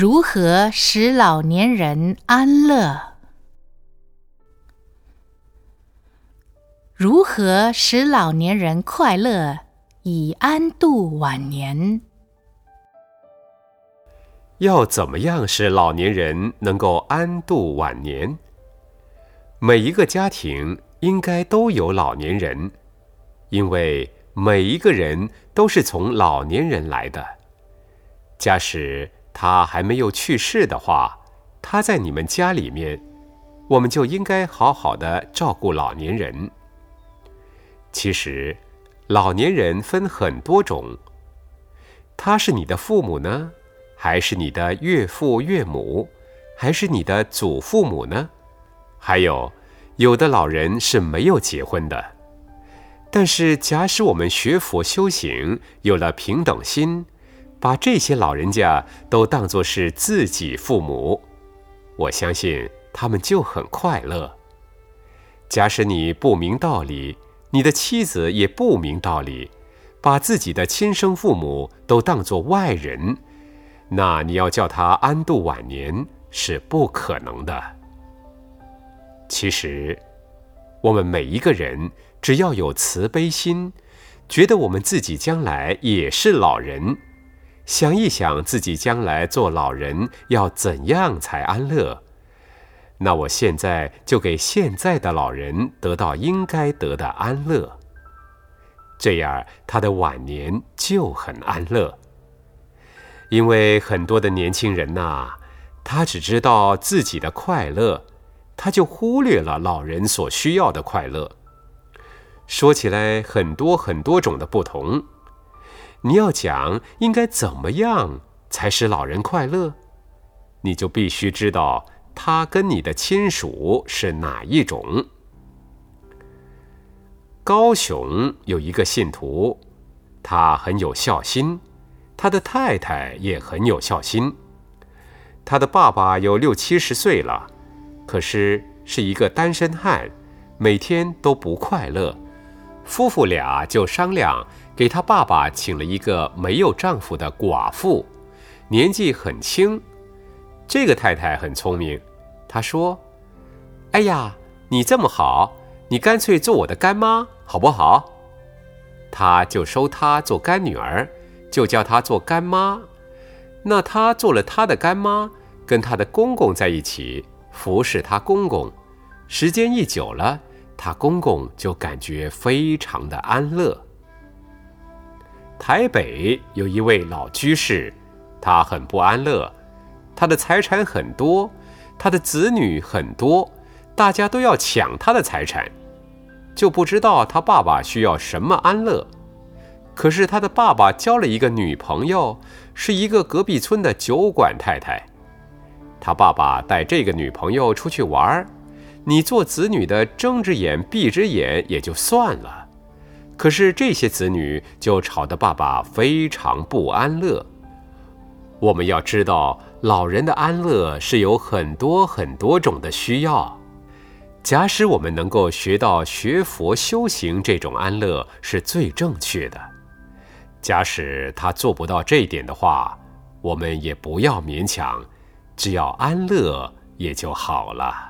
如何使老年人安乐？如何使老年人快乐，以安度晚年？要怎么样使老年人能够安度晚年？每一个家庭应该都有老年人，因为每一个人都是从老年人来的。假使他还没有去世的话，他在你们家里面，我们就应该好好的照顾老年人。其实，老年人分很多种。他是你的父母呢，还是你的岳父岳母，还是你的祖父母呢？还有，有的老人是没有结婚的。但是，假使我们学佛修行，有了平等心。把这些老人家都当作是自己父母，我相信他们就很快乐。假使你不明道理，你的妻子也不明道理，把自己的亲生父母都当作外人，那你要叫他安度晚年是不可能的。其实，我们每一个人只要有慈悲心，觉得我们自己将来也是老人。想一想自己将来做老人要怎样才安乐，那我现在就给现在的老人得到应该得的安乐，这样他的晚年就很安乐。因为很多的年轻人呐，他只知道自己的快乐，他就忽略了老人所需要的快乐。说起来，很多很多种的不同。你要讲应该怎么样才使老人快乐，你就必须知道他跟你的亲属是哪一种。高雄有一个信徒，他很有孝心，他的太太也很有孝心。他的爸爸有六七十岁了，可是是一个单身汉，每天都不快乐。夫妇俩就商量。给他爸爸请了一个没有丈夫的寡妇，年纪很轻。这个太太很聪明，她说：“哎呀，你这么好，你干脆做我的干妈好不好？”他就收她做干女儿，就叫她做干妈。那她做了他的干妈，跟她的公公在一起服侍她公公，时间一久了，她公公就感觉非常的安乐。台北有一位老居士，他很不安乐。他的财产很多，他的子女很多，大家都要抢他的财产，就不知道他爸爸需要什么安乐。可是他的爸爸交了一个女朋友，是一个隔壁村的酒馆太太。他爸爸带这个女朋友出去玩儿你做子女的睁只眼闭只眼也就算了。可是这些子女就吵得爸爸非常不安乐。我们要知道，老人的安乐是有很多很多种的需要。假使我们能够学到学佛修行这种安乐是最正确的，假使他做不到这一点的话，我们也不要勉强，只要安乐也就好了。